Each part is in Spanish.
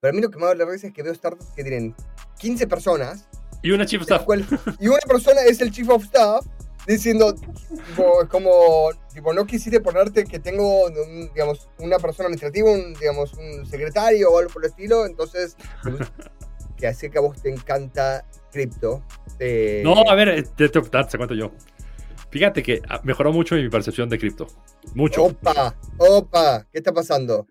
Pero a mí lo que me da la risa es que veo startups que tienen 15 personas. Y una chief of staff. y una persona es el chief of staff diciendo, tipo, como, tipo, no quisiste ponerte que tengo, digamos, una persona administrativa, un, digamos, un secretario o algo por el estilo, entonces, que así que a vos te encanta cripto. Eh, no, a ver, te, te, te, cuento yo. Fíjate que ah, mejoró mucho mi percepción de cripto. Mucho. Opa, opa, ¿qué está pasando?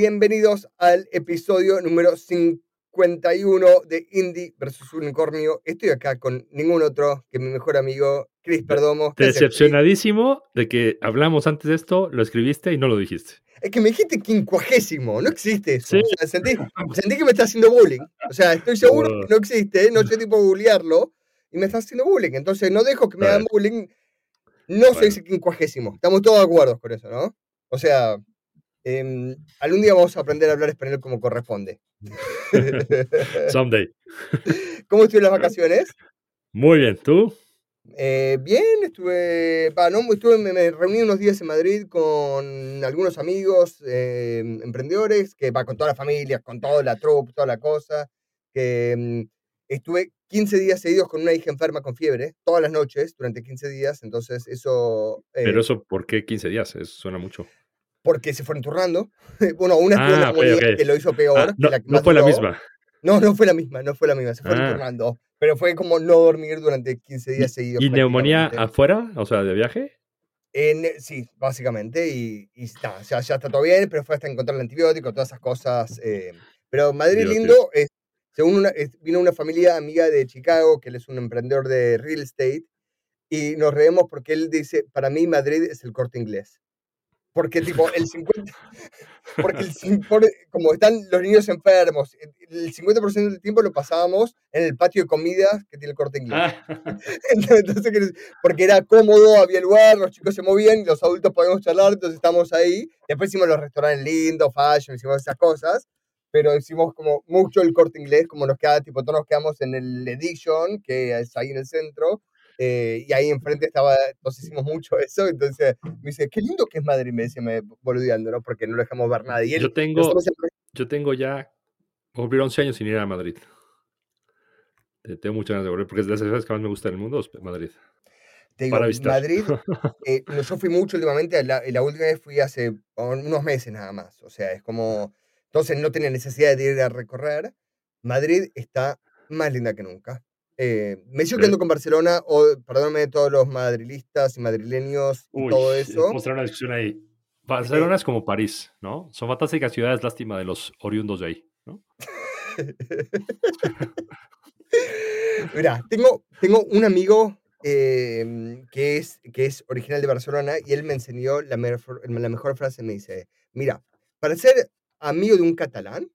Bienvenidos al episodio número 51 de Indie versus Unicornio. Estoy acá con ningún otro que mi mejor amigo, Chris Perdomo. Decepcionadísimo de que hablamos antes de esto, lo escribiste y no lo dijiste. Es que me dijiste quincuagésimo, no existe eso. sentí, que me está haciendo bullying. O sea, estoy seguro que no existe, no sé tipo bullearlo y me está haciendo bullying. Entonces no dejo que me hagan bullying. No se dice quincuagésimo. Estamos todos de acuerdo con eso, ¿no? O sea, Em, algún día vamos a aprender a hablar español como corresponde. Someday. ¿Cómo estuvieron las vacaciones? Muy bien, ¿tú? Eh, bien, estuve, no, estuve, me, reuní unos días en Madrid con algunos amigos em, emprendedores, que va con toda la familia, con toda la troupe, toda la cosa, que em, estuve 15 días seguidos con una hija enferma con fiebre, todas las noches, durante 15 días, entonces eso... Eh Pero eso, ¿por qué 15 días? Eso suena mucho porque se fueron turnando. bueno, una ah, que lo hizo peor. Ah, no, fue la misma. No, no fue la misma, no fue la misma, se fueron ah. turnando. Pero fue como no dormir durante 15 días seguidos. ¿Y neumonía afuera? O sea, de viaje? En, sí, básicamente, y, está, o sea, ya está todo bien, pero fue hasta encontrar el antibiótico, todas esas cosas. Eh. pero Madrid lindo, es, según una, vino una familia amiga de Chicago, que él es un emprendedor de real estate, y nos reemos porque él dice, para mí Madrid es el corte inglés porque tipo el 50, porque el, como están los niños enfermos, el 50% del tiempo lo pasábamos en el patio de comidas que tiene el corte inglés. Ah. Entonces, porque era cómodo, había lugar, los chicos se movían los adultos podíamos charlar, entonces estamos ahí. Después hicimos los restaurantes lindos, fashion, hicimos esas cosas, pero hicimos como mucho el corte inglés, como nos queda, tipo, todos nos quedamos en el Edition, que es ahí en el centro, eh, y ahí enfrente estaba, nos hicimos mucho eso, entonces me dice, qué lindo que es Madrid, me dice, me boludeando, ¿no? Porque no lo dejamos ver nadie. Yo tengo, yo tengo ya, cumplir 11 años sin ir a Madrid. Tengo muchas ganas de volver, porque es de las ciudades que más me gusta del mundo, es Madrid. Te digo, Madrid, eh, yo fui mucho últimamente, la, la, última vez fui hace unos meses nada más, o sea, es como, entonces no tenía necesidad de ir a recorrer. Madrid está más linda que nunca. Eh, me sigo quedando con Barcelona, o perdóname todos los madrilistas y madrileños y todo eso. Vamos a tener una discusión ahí. Barcelona es como París, ¿no? Son fantásticas ciudades, lástima de los oriundos de ahí, ¿no? Mira, tengo, tengo un amigo em, que, es, que es original de Barcelona y él me enseñó la, la mejor frase. Me dice: Mira, para ser amigo de un catalán,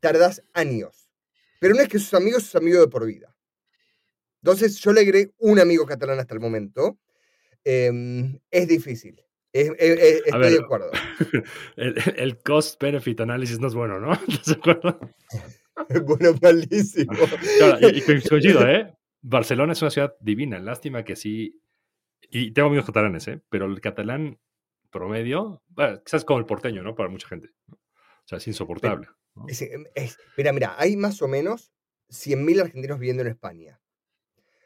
tardas años pero no es que sus amigos, sus amigos de por vida. Entonces yo le agregué un amigo catalán hasta el momento. Em, es difícil. estoy de acuerdo. El, cost-benefit análisis no es bueno, ¿no? ¿Estás de acuerdo? bueno, malísimo. y, coincido, ¿eh? Barcelona es una ciudad divina. Lástima que sí. Y tengo amigos catalanes, ¿eh? Pero el catalán promedio, bueno, quizás como el porteño, ¿no? Para mucha gente. O sea, es insoportable. Em, mira, mira, hay más o menos 100.000 argentinos viviendo en España.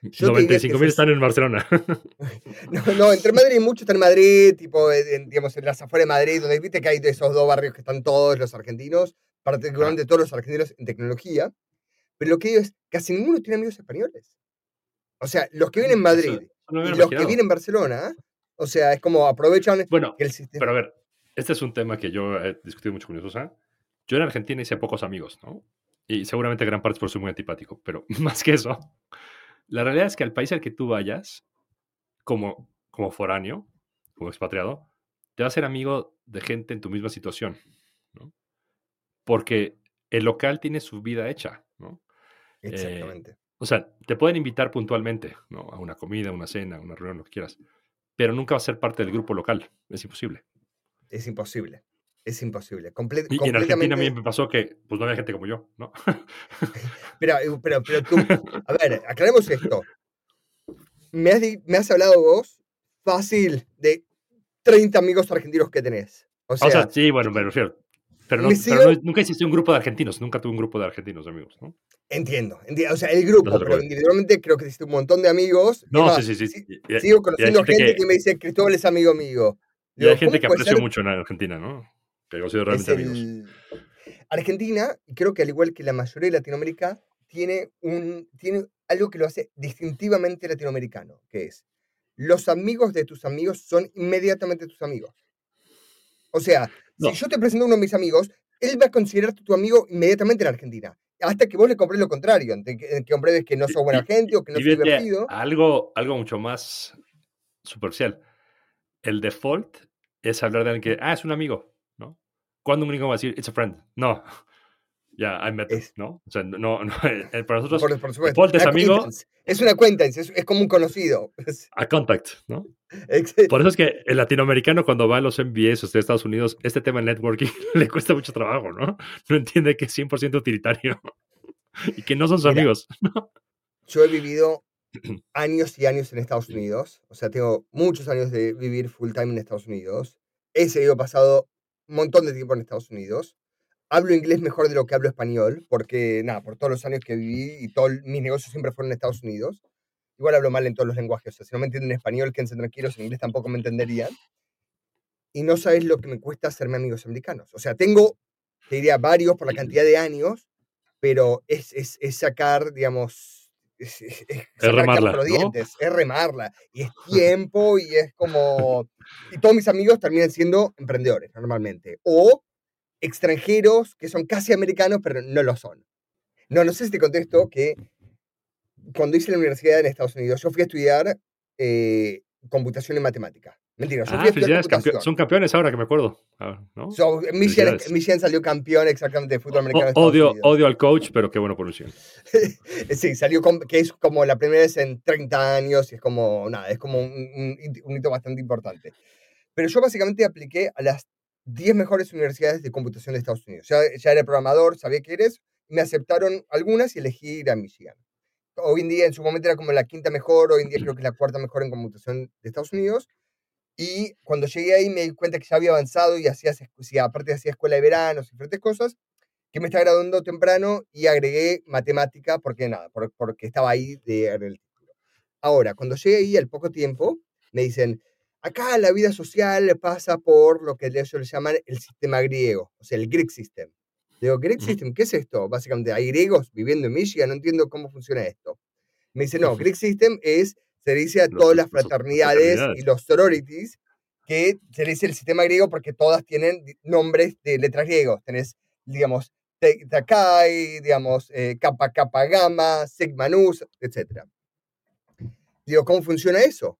95.000 están en Barcelona. no, no, entre Madrid y muchos están en Madrid, tipo, en, digamos, en las afueras de Madrid, donde viste que hay de esos dos barrios que están todos los argentinos, particularmente todos los argentinos en tecnología. Pero lo que digo es, casi ninguno tiene amigos españoles. O sea, los que vienen en Madrid y los que vienen en Barcelona, o sea, es como aprovechan bueno, el sistema. Pero a ver, este es un tema que yo he discutido mucho con Sosa. Yo en Argentina hice pocos amigos, ¿no? Y seguramente gran parte es por ser muy antipático, pero más que eso, la realidad es que al país al que tú vayas, como, como foráneo, como expatriado, te vas a ser amigo de gente en tu misma situación, ¿no? Porque el local tiene su vida hecha, ¿no? Exactamente. Eh, O sea, te pueden invitar puntualmente, ¿no? A una comida, una cena, una reunión, lo que quieras. Pero nunca va a ser parte del grupo local. Es imposible. Es imposible. Es imposible. y, en Argentina a mí me pasó que pues no había gente como yo, ¿no? pero, pero, pero tú, a ver, aclaremos esto. Me has, me has hablado vos fácil de 30 amigos argentinos que tenés. O sea, sí, bueno, me refiero. Pero, no, nunca hiciste un grupo de argentinos, nunca tuve un grupo de argentinos amigos, ¿no? Entiendo, entiendo, o sea, el grupo, pero individualmente creo que hiciste un montón de amigos. No, sí, sí, sí. sigo conociendo gente que... me dice, Cristóbal es amigo mío. y hay gente que aprecio mucho en Argentina, ¿no? Que sido realmente amigos. Argentina, creo que al igual que la mayoría de Latinoamérica, tiene, un, tiene algo que lo hace distintivamente latinoamericano, que es los amigos de tus amigos son inmediatamente tus amigos. O sea, si yo te presento a uno de mis amigos, él va a considerarte tu amigo inmediatamente en Argentina. Hasta que vos le compres lo contrario, que, compruebes que no sos buena gente o que no sos divertido. Algo, algo mucho más superficial. El default es hablar de alguien que, ah, es un amigo, ¿no? ¿Cuándo un amigo va a decir, it's a friend? No. Ya, I met ¿no? O sea, no, no eh, para nosotros, por, por supuesto. es amigo. Es una cuenta, es, es, como un conocido. A contact, ¿no? Por eso es que el latinoamericano cuando va a los MBAs de Estados Unidos, este tema de networking le cuesta mucho trabajo, ¿no? No entiende que es 100% utilitario y que no son sus amigos. Yo he vivido años y años en Estados Unidos, o sea, tengo muchos años de vivir full time en Estados Unidos. He seguido pasado un montón de tiempo en Estados Unidos hablo inglés mejor de lo que hablo español, porque nada, por todos los años que viví y todos mis negocios siempre fueron en Estados Unidos. Igual hablo mal en todos los lenguajes, o sea, si no me entienden en español, quédense tranquilos, en inglés tampoco me entenderían. Y no sabes lo que me cuesta hacerme amigos americanos. O sea, tengo, te diría, varios por la cantidad de años, pero es, es, es sacar, digamos, es, es, remarla, los dientes, es remarla. Y es tiempo y es como... Y todos mis amigos terminan siendo emprendedores normalmente. O extranjeros que son casi americanos, pero no lo son. No, no sé si te contesto que cuando hice la universidad en Estados Unidos, yo fui a estudiar eh, computación y matemática. Mentira, a ah, son campeones ahora que me acuerdo. Ah, ¿no? Michigan, salió campeón exactamente de fútbol americano. odio, odio al coach, pero qué bueno por Michigan. sí, salió que es como la primera vez en 30 años y es como, nada, es como un, un hito bastante importante. Pero yo básicamente apliqué a las 10 mejores universidades de computación de Estados Unidos. Ya, ya era programador, sabía que eres, me aceptaron algunas y elegí ir a Michigan. Hoy en día, en su momento era como la quinta mejor, hoy en día creo que es la cuarta mejor en computación de Estados Unidos. Y cuando llegué ahí me di cuenta que ya había avanzado y hacía, si aparte hacía escuela de verano, diferentes cosas, que me estaba graduando temprano y agregué matemática porque nada, porque estaba ahí de el título. Ahora, cuando llegué ahí al poco tiempo, me dicen, Acá la vida social pasa por lo que ellos le llaman el sistema griego, o sea, el Greek System. Digo, Greek System, ¿qué es esto? Básicamente, hay griegos viviendo en Michigan, no entiendo cómo funciona esto. Me dice, no, Greek System es, se dice a todas las fraternidades y los sororities, que se dice el sistema griego porque todas tienen nombres de letras griegos. Tenés, digamos, Takai, digamos, eh, Kappa Kappa Gamma, Sigma Nus, etc. Digo, ¿cómo funciona eso?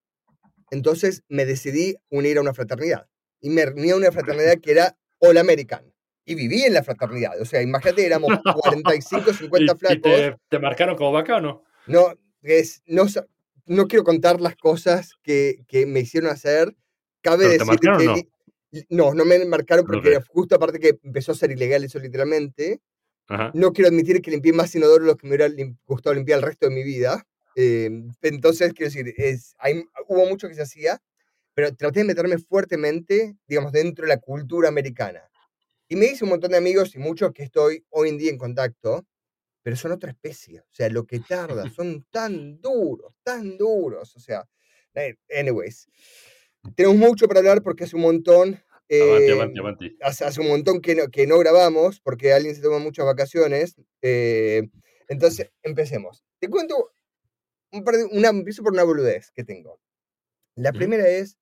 Entonces me decidí unir a una fraternidad. Y me uní a una fraternidad que era All American. Y viví en la fraternidad. O sea, imagínate, éramos 45, 50 flacos. ¿Y te, marcaron como vaca o no? No, es, no, no quiero contar las cosas que, que me hicieron hacer. Cabe decir que. No? no? no, me marcaron porque justo aparte que empezó a ser ilegal eso literalmente. No quiero admitir que limpié más inodoro lo que me hubiera gustado limpiar el resto de mi vida. Em, entonces, quiero decir, es, hay, hubo mucho que se hacía, pero traté de meterme fuertemente, digamos, dentro de la cultura americana. Y me hice un montón de amigos y muchos que estoy hoy en día en contacto, pero son otra especie. O sea, lo que tarda, son tan duros, tan duros. O sea, eh, anyways. Tenemos mucho para hablar porque hace un montón. Eh, hace, hace, un montón que no, que no grabamos porque alguien se toma muchas vacaciones. Eh, entonces, empecemos. Te cuento una, empiezo por una boludez que tengo. La primera es,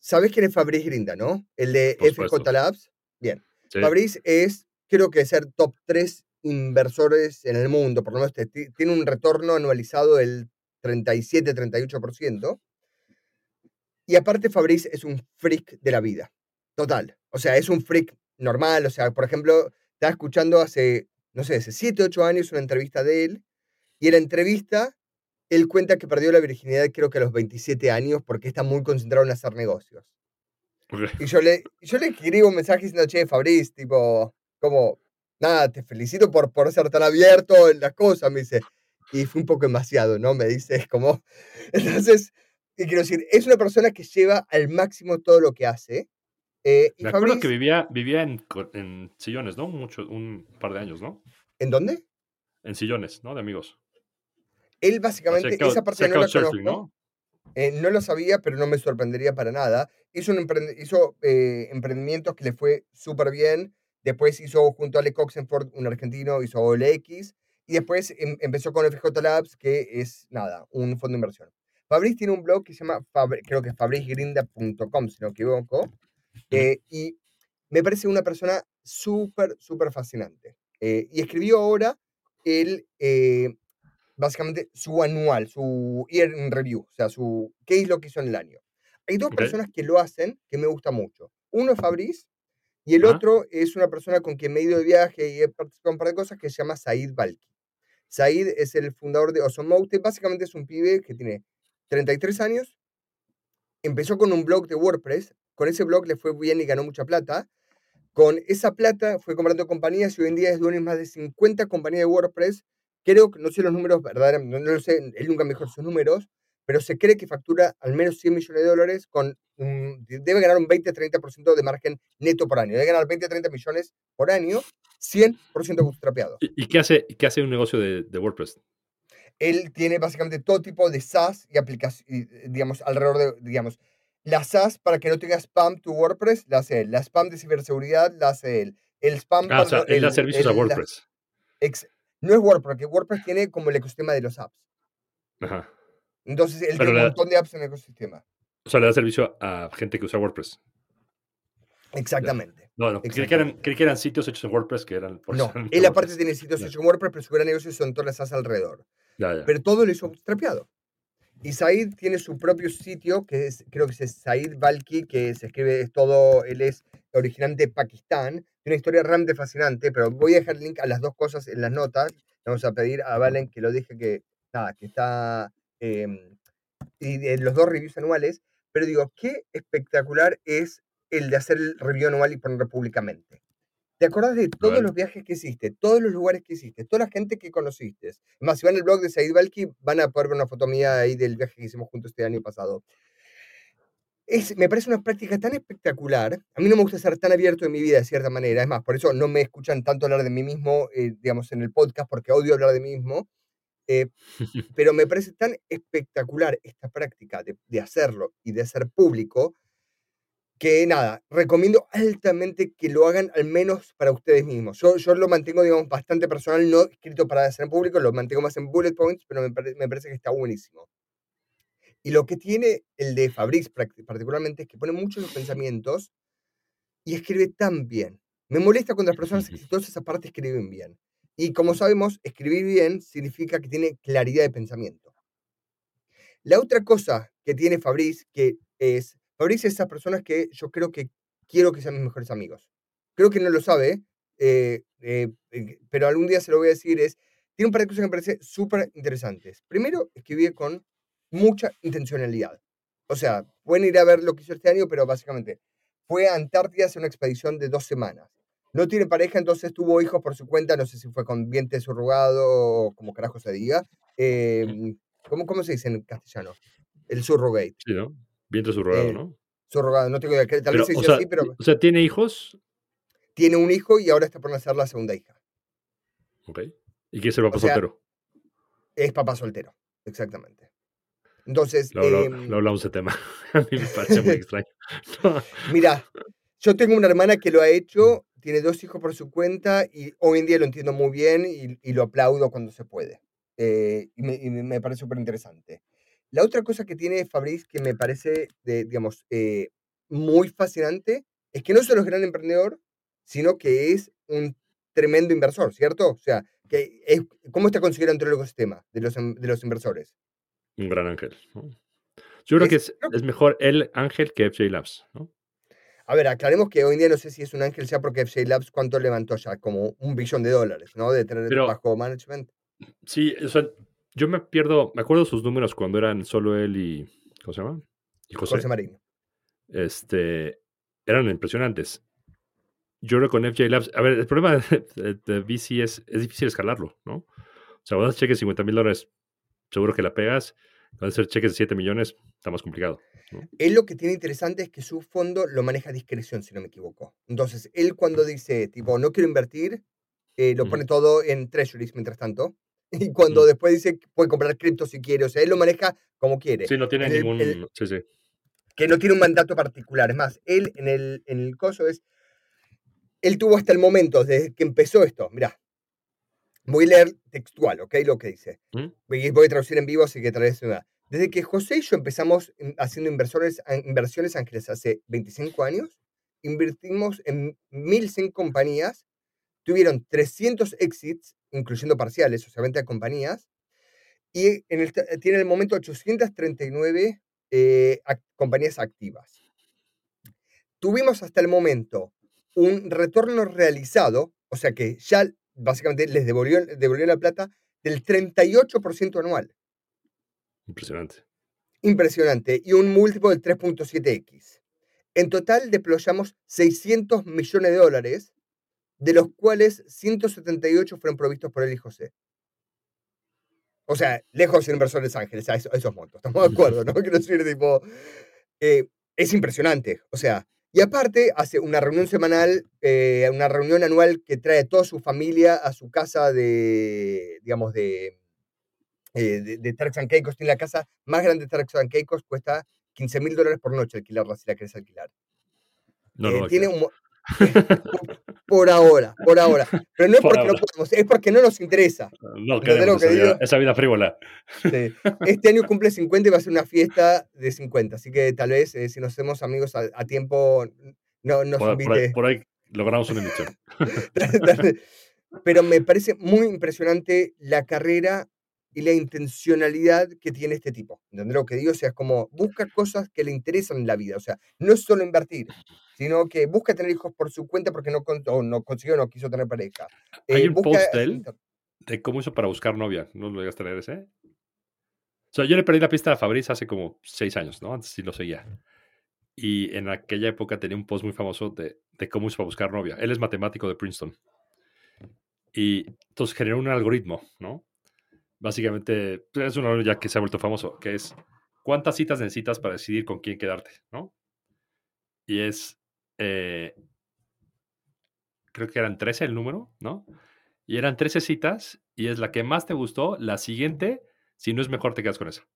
¿sabes quién es Fabrice Grinda, no? El de FJ Labs. Bien. Fabrice es, creo que ser top 3 inversores en el mundo, por lo menos tiene un retorno anualizado del 37-38%. Y aparte Fabrice es un freak de la vida, total. O sea, es un freak normal. O sea, por ejemplo, estaba escuchando hace, no sé, hace 7, 8 años una entrevista de él Y en la entrevista, él cuenta que perdió la virginidad creo que a los 27 años porque está muy concentrado en hacer negocios. Y yo le, yo le escribo un mensaje diciendo, che, Fabriz, tipo, como, nada, te felicito por, por ser tan abierto en las cosas, me dice. Y fue un poco demasiado, ¿no? Me dice, es como... Entonces, quiero decir, es una persona que lleva al máximo todo lo que hace. Eh, y Me acuerdo que vivía, vivía en, en, sillones, ¿no? Mucho, un par de años, ¿no? ¿En dónde? En sillones, ¿no? De amigos. Él básicamente, esa parte no la conozco. ¿no? Eh, no lo sabía, pero no me sorprendería para nada. Hizo, un hizo eh, emprendimientos que le fue súper bien. Después hizo junto a Ale Coxenford, un argentino, hizo OLX. Y después em, empezó con FJ Labs, que es nada, un fondo de inversión. Fabriz tiene un blog que se llama, creo que es fabrizgrinda.com, si no me equivoco. Eh, y me parece una persona súper, súper fascinante. y escribió ahora el, básicamente su anual, su year in review, o sea, su, qué es lo que hizo en el año. Hay dos personas que lo hacen que me gusta mucho. Uno es Fabriz y el otro es una persona con quien me he ido de viaje y he participado en un par de cosas que se llama Said Balki. Said es el fundador de Osomote, básicamente es un pibe que tiene 33 años, empezó con un blog de WordPress, con ese blog le fue bien y ganó mucha plata, con esa plata fue comprando compañías y hoy en día es dueño de más de 50 compañías de WordPress creo que, no sé los números verdaderamente, no, lo sé, él nunca mejor sus números, pero se cree que factura al menos 100 millones de dólares con, debe ganar un 20-30% de margen neto por año, debe ganar 20-30 millones por año, 100% bootstrapeado. ¿Y, qué, hace, qué hace un negocio de, WordPress? Él tiene básicamente todo tipo de SaaS y aplicaciones, digamos, alrededor de, digamos, la SaaS para que no tenga spam tu WordPress, la hace él. La spam de ciberseguridad, la hace él. El spam... Ah, o sea, él da servicios a WordPress. No es WordPress, porque WordPress tiene como el ecosistema de los apps. Ajá. Entonces, él tiene un montón de apps en el ecosistema. O sea, le da servicio a gente que usa WordPress. Exactamente. No, no, Creí, que eran, que eran, sitios hechos en WordPress que eran... Por no, él aparte tiene sitios hechos en WordPress, pero su gran negocio son todas las alrededor. Pero todo lo hizo trapeado. Y Said tiene su propio sitio, que es, creo que es Said Balki, que se escribe, es todo, él es originalmente de Pakistán. Tiene una historia realmente fascinante, pero voy a dejar el link a las dos cosas en las notas. Vamos a pedir a Valen que lo deje que, nada, que está, em, y en los dos reviews anuales. Pero digo, qué espectacular es el de hacer el review anual y ponerlo públicamente. ¿Te acordás de todos los viajes que hiciste, todos los lugares que hiciste, toda la gente que conociste? Más, si van al blog de Said Balki, van a poder ver una foto mía ahí del viaje que hicimos juntos este año pasado. Es, me parece una práctica tan espectacular. A mí no me gusta ser tan abierto en mi vida de cierta manera. Es más, por eso no me escuchan tanto hablar de mí mismo, eh, digamos, en el podcast, porque odio hablar de mí mismo. Eh, pero me parece tan espectacular esta práctica de, de hacerlo y de hacer público que nada, recomiendo altamente que lo hagan al menos para ustedes mismos. Yo, yo lo mantengo, digamos, bastante personal, no escrito para hacer en público, lo mantengo más en bullet points, pero me, me parece que está buenísimo. Y lo que tiene el de Fabrice particularmente es que pone muchos los pensamientos y escribe tan bien. Me molesta cuando las personas exitosas aparte escriben bien. Y como sabemos, escribir bien significa que tiene claridad de pensamiento. La otra cosa que tiene Fabrice, que es Fabricio es esas personas que yo creo que quiero que sean mis mejores amigos. Creo que no lo sabe, eh, eh, eh, pero algún día se lo voy a decir, es, tiene un par de cosas que me parecen súper interesantes. Primero, escribí con mucha intencionalidad. O sea, pueden ir a ver lo que hizo este año, pero básicamente fue a Antártida a hacer una expedición de dos semanas. No tiene pareja, entonces tuvo hijos por su cuenta, no sé si fue con vientre surrogado o como carajo se diga. Em, ¿cómo, ¿Cómo se dice en castellano? El surrogate. Sí, ¿no? Vientre subrogado, eh, ¿no? Subrogado, no tengo idea. Tal vez se o sea, así, pero. O sea, ¿tiene hijos? Tiene un hijo y ahora está por nacer la segunda hija. Ok. ¿Y qué es el papá soltero? Es papá soltero, exactamente. Entonces. Lo, hablamos de tema. A mí me parece muy extraño. Mira, yo tengo una hermana que lo ha hecho, tiene dos hijos por su cuenta y hoy en día lo entiendo muy bien y, lo aplaudo cuando se puede. Eh, y, me, y me parece súper interesante. La otra cosa que tiene Fabriz que me parece, de, digamos, eh, muy fascinante es que no solo es gran emprendedor, sino que es un tremendo inversor, ¿cierto? O sea, que es, ¿cómo está considerado dentro del ecosistema de los, de los inversores? Un gran ángel. Yo creo que es, es, mejor el ángel que FJ Labs, ¿no? A ver, aclaremos que hoy en día no sé si es un ángel sea porque FJ Labs cuánto levantó ya, como un billón de dólares, ¿no? De tener bajo management. Sí, o sea, yo me pierdo, me acuerdo sus números cuando eran solo él y, ¿cómo se llama? Y José. José Marino. Este, eran impresionantes. Yo creo con FJ Labs, a ver, el problema de, VC es, es difícil escalarlo, ¿no? O sea, haces cheques de 50 mil dólares, seguro que la pegas. Cuando hacer cheques de 7 millones, está más complicado. Él lo que tiene interesante es que su fondo lo maneja a discreción, si no me equivoco. Entonces, él cuando dice, tipo, no quiero invertir, eh, lo pone todo en treasuries mientras tanto. Y cuando después dice puede comprar cripto si quiere, o sea, él lo maneja como quiere. Sí, no tiene ningún... sí, sí. Que no tiene un mandato particular. Es más, él en el, en el coso es... Él tuvo hasta el momento, desde que empezó esto, mira, voy a leer textual, ¿ok? Lo que dice. ¿Mm? Voy a traducir en vivo, así que tal vez... Desde que José y yo empezamos haciendo inversores, inversiones ángeles hace 25 años, invertimos en 1.100 compañías tuvieron 300 exits, incluyendo parciales, o sea, venta de compañías, y en el, tiene en el momento 839 eh, compañías activas. Tuvimos hasta el momento un retorno realizado, o sea que ya básicamente les devolvió, devolvió la plata del 38% anual. Impresionante. Impresionante. Y un múltiplo del 3.7x. En total deployamos 600 millones de dólares de los cuales 178 fueron provistos por él y José. O sea, lejos de ser inversores ángeles, a esos, montos, estamos de acuerdo, ¿no? Quiero decir, tipo, eh, es impresionante. O sea, y aparte hace una reunión semanal, eh, una reunión anual que trae a toda su familia a su casa de, digamos, de, eh, de, de Turks and Caicos. Tiene la casa más grande de Turks and Caicos, cuesta 15 mil dólares por noche alquilarla si la querés alquilar. No, tiene un, por ahora, por ahora. Pero no es porque no podemos, es porque no nos interesa. No queremos esa, vida, esa, vida, frívola. Este año cumple 50 y va a ser una fiesta de 50, así que tal vez eh, si nos hacemos amigos a, tiempo, no nos por, invite. Por ahí, logramos una emisión. Pero me parece muy impresionante la carrera y la intencionalidad que tiene este tipo. ¿Entendés lo que digo? O sea, es como busca cosas que le interesan en la vida. O sea, no es solo invertir, sino que busca tener hijos por su cuenta porque no, no consiguió, no quiso tener pareja. Hay eh, un post de él de cómo hizo para buscar novia. ¿No lo llegaste a leer ese? O sea, yo le perdí la pista a Fabriz hace como seis años, ¿no? Antes sí lo seguía. Y en aquella época tenía un post muy famoso de, de cómo hizo para buscar novia. Él es matemático de Princeton. Y entonces generó un algoritmo, ¿no? Básicamente es una ya que se ha vuelto famoso, que es cuántas citas necesitas para decidir con quién quedarte, ¿no? Y es, eh, creo que eran 13 el número, ¿no? Y eran 13 citas y es la que más te gustó, la siguiente, si no es mejor te quedas con esa.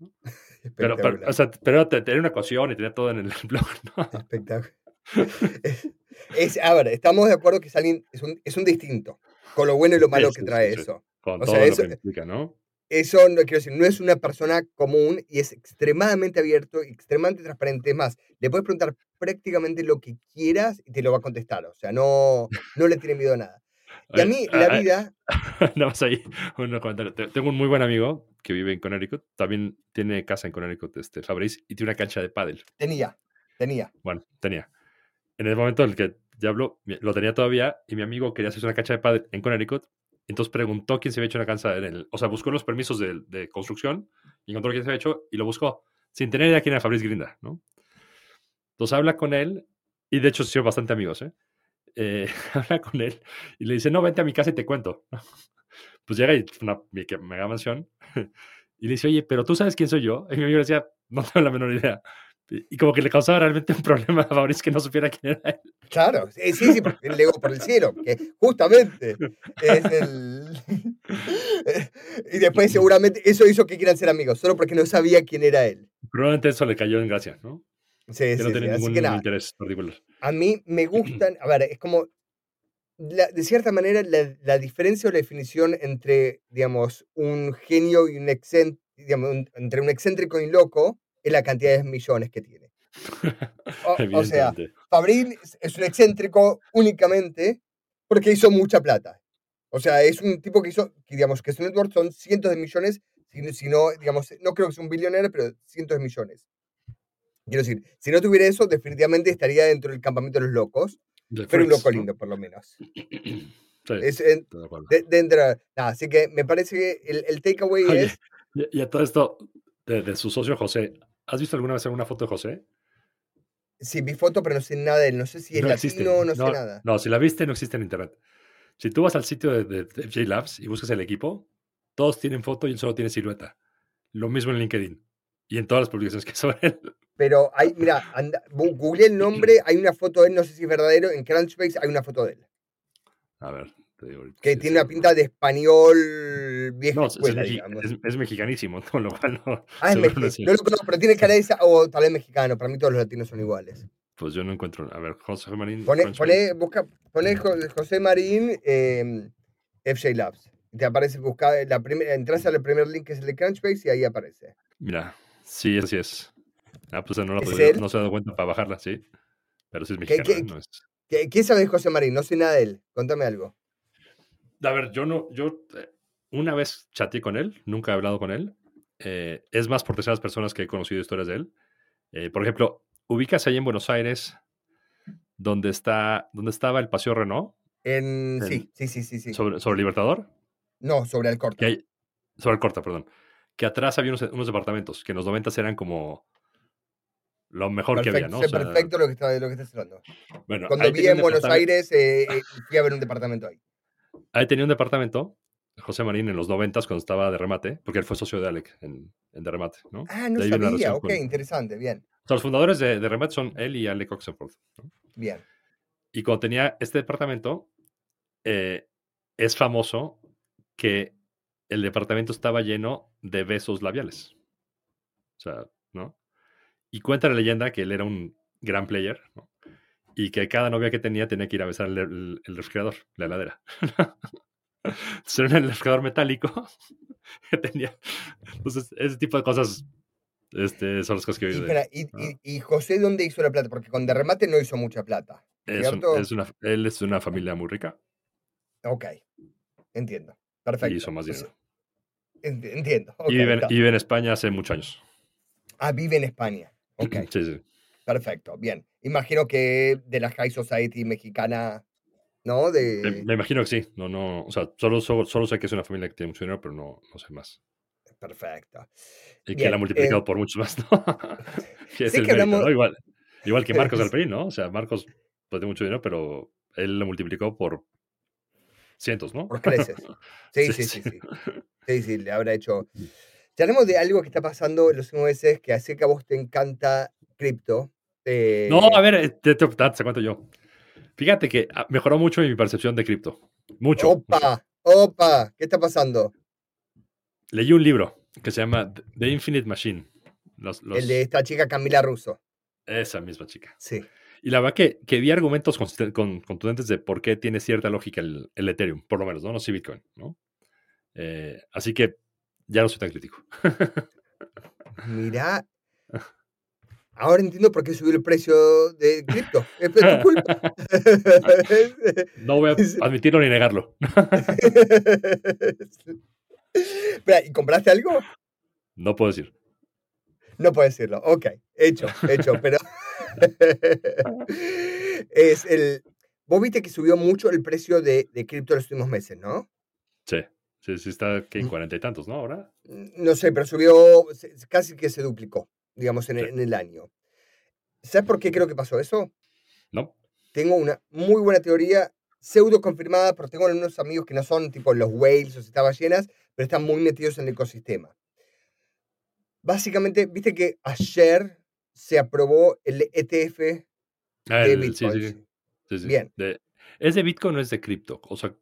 Pero, pero, o sea, pero tenía una ecuación y tenía todo en el blog, ¿no? Espectacular. Es, a ver, estamos de acuerdo que es, alguien, es, un, es un distinto, con lo bueno y lo malo que trae eso. Con todo lo que implica, ¿no? Eso no quiero decir, no es una persona común y es extremadamente abierto extremadamente transparente. más, le puedes preguntar prácticamente lo que quieras y te lo va a contestar. O sea, no, no le tiene miedo a nada. Y a mí, la vida. Nada más ahí, un comentario. Tengo un muy buen amigo que vive en Connecticut. También tiene casa en Connecticut, este, Fabriz, y tiene una cancha de pádel. Tenía, tenía. Bueno, tenía. En el momento en el que ya hablo, lo tenía todavía, y mi amigo quería hacerse una cancha de pádel en Connecticut, entonces preguntó quién se había hecho una cancha en el, o sea, buscó los permisos de, de, construcción, encontró quién se había hecho y lo buscó, sin tener idea quién era Fabriz Grinda, ¿no? Entonces habla con él, y de hecho se hicieron bastante amigos, ¿eh? ¿eh? habla con él y le dice, no, vente a mi casa y te cuento. pues llega y una mega mansión y le dice, oye, pero tú sabes quién soy yo. Y mi amigo decía, no tengo la menor idea. Y como que le causaba realmente un problema a Fabriz que no supiera quién era él. Claro, sí, sí, porque él legó por el cielo, que justamente es el... y después seguramente eso hizo que quieran ser amigos, solo porque no sabía quién era él. Probablemente eso le cayó en gracia, ¿no? Sí, sí, no tenía sí. ningún Así que nada, interés particular. a mí me gustan, a ver, es como, la- de cierta manera, la, la diferencia o la definición entre, digamos, un genio y un excéntrico, digamos, un- entre un excéntrico y un loco, es la cantidad de millones que tiene. O, o sea. Fabril es- un excéntrico únicamente porque hizo mucha plata. O sea, es un tipo que hizo, que digamos, que su network son cientos de millones, si, no- si no, digamos, no creo que sea un billonero, pero cientos de millones. Quiero decir, si no tuviera eso, definitivamente estaría dentro del campamento de los locos, The pero un Freaks, loco ¿no? lindo, por lo menos. es, de, dentro, así que me parece que el, el takeaway es... Y, a todo esto, de, su socio José, ¿has visto alguna vez alguna foto de José? Sí, vi foto, pero no sé nada de él. No sé si es no latino, no, sé nada. No, si la viste, no existe en internet. Si tú vas al sitio de, de, FJ Labs y buscas el equipo, todos tienen foto y él solo tiene silueta. Lo mismo en LinkedIn y en todas las publicaciones que son él. Pero hay, mira, google el nombre, hay una foto de él, no sé si es verdadero, en Crunchbase hay una foto de él. A ver. Que tiene una pinta de español viejo. No, es, mexicanísimo, lo cual no. Ah, es mexicano. No lo conozco, pero tiene cara de esa, o tal vez mexicano. Para mí todos los latinos son iguales. Pues yo no encuentro. A ver, José Marín. Pone, pone, busca, pone José Marín eh, FJ Labs. Te aparece, busca, la entras al primer link que es el de Crunchbase y ahí aparece. Mira, sí, así es. Ah, pues no, no se ha dado cuenta para bajarla, sí. Pero sí es mexicano. ¿Qué, ¿Qué, sabes de José Marín? No sé nada de él. Contame algo. A ver, yo no, yo eh, una vez chateé con él, nunca he hablado con él. Eh, es más por terceras personas que he conocido historias de él. Eh, por ejemplo, ubicas ahí en Buenos Aires, donde está, donde estaba el Paseo Renault. En, sí, sí, sí, sí, Sobre, sobre Libertador. No, sobre el Corta. sobre el Corta, perdón. Que atrás había unos, departamentos que en los 90 eran como lo mejor que había, ¿no? perfecto lo que, está, lo que estás hablando. Bueno, Cuando vi en Buenos Aires, eh, fui a ver un departamento ahí. Ahí tenía un departamento, José Marín, en los 90 cuando estaba de remate, porque él fue socio de Alec en, en de remate, ¿no? Ah, no sabía, ok, interesante, bien. O sea, los fundadores de, de remate son él y Alec Oxenford. Bien. Y cuando tenía este departamento, eh, es famoso que el departamento estaba lleno de besos labiales. O sea, ¿no? Y cuenta la leyenda que él era un gran player, ¿no? Y que cada novia que tenía tenía que ir a besar el, refrigerador, la heladera. era el refrigerador metálico que tenía. Entonces, ese tipo de cosas este, son las cosas que vive. Y, José dónde hizo la plata? Porque con Derremate no hizo mucha plata. Es, una, él es una familia muy rica. Ok, entiendo. Perfecto. Y hizo más dinero. Entiendo. y, vive, en España hace muchos años. Ah, vive en España. Ok. sí, sí. Perfecto, bien. Imagino que de la High Society mexicana, ¿no? De... Me, imagino que sí. No, no, o sea, solo, solo, sé que es una familia que tiene mucho dinero, pero no, no sé más. Perfecto. Y que la ha multiplicado eh por muchos más, ¿no? que igual, igual que Marcos Alperín, ¿no? O sea, Marcos pues, tiene mucho dinero, pero él lo multiplicó por cientos, ¿no? Por creces. Sí, sí, sí, sí. Sí, sí, le habrá hecho. Tenemos de algo que está pasando en los últimos meses que hace que a vos te encanta cripto. Eh no, a ver, te, te, te, cuento yo. Fíjate que ah, mejoró mucho mi percepción de cripto. Mucho. Opa, opa, ¿qué está pasando? Leí un libro que se llama The Infinite Machine. El de esta chica Camila Russo. Esa misma chica. Sí. Y la verdad que, que vi argumentos contundentes de por qué tiene cierta lógica el, Ethereum, por lo menos, ¿no? No sé Bitcoin, ¿no? Eh, así que ya no soy tan crítico. Mira, ahora entiendo por qué subió el precio de cripto. Es tu culpa. no voy a admitirlo ni negarlo. Espera, ¿y compraste algo? No puedo decir. No puedo decirlo. Ok, hecho, hecho, pero es el. Vos viste que subió mucho el precio de, de cripto en los últimos meses, ¿no? Sí, sí, sí está en mm. cuarenta y tantos, ¿no? Ahora. No sé, pero subió, casi que se duplicó, digamos, en, en el año. ¿Sabes por qué creo que pasó eso? No. Tengo una muy buena teoría, pseudo confirmada, pero tengo unos amigos que no son tipo los whales o si ballenas, pero están muy metidos en el ecosistema. Básicamente, viste que ayer se aprobó el ETF de Bitcoin. Sí, sí, Bien. ¿Es de Bitcoin o es de cripto? O sea,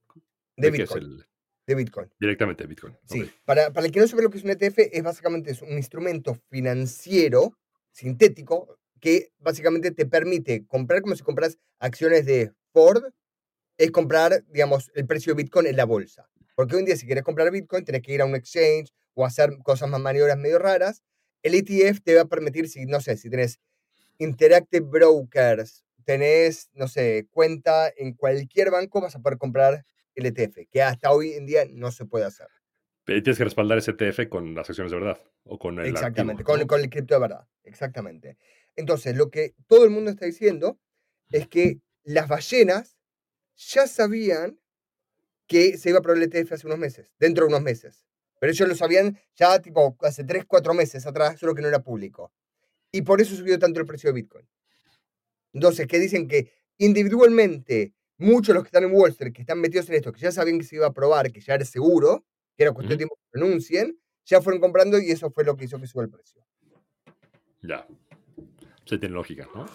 de, Bitcoin. De Bitcoin. Directamente de Bitcoin. Sí. Para, para el que no sabe lo que es un ETF, es básicamente es un instrumento financiero sintético que básicamente te permite comprar como si compras acciones de Ford, es comprar, digamos, el precio de Bitcoin en la bolsa. Porque hoy en día si quieres comprar Bitcoin, tienes que ir a un exchange o hacer cosas más maniobras medio raras. El ETF te va a permitir, si no sé, si tienes Interactive Brokers, tenés, no sé, cuenta en cualquier banco, vas a poder comprar el ETF, que hasta hoy en día no se puede hacer. tienes que respaldar ese ETF con las acciones de verdad o con el Exactamente, con, con, el cripto de verdad. Exactamente. Entonces, lo que todo el mundo está diciendo es que las ballenas ya sabían que se iba a probar el ETF hace unos meses, dentro de unos meses. Pero ellos lo sabían ya tipo hace 3, 4 meses atrás, solo que no era público. Y por eso subió tanto el precio de Bitcoin. Entonces, que dicen que individualmente muchos de los que están en Wall Street, que están metidos en esto, que ya sabían que se iba a probar, que ya era seguro, que era cuestión de tiempo que renuncien, ya fueron comprando y eso fue lo que hizo que suba el precio. Ya. Se tiene lógica, ¿no?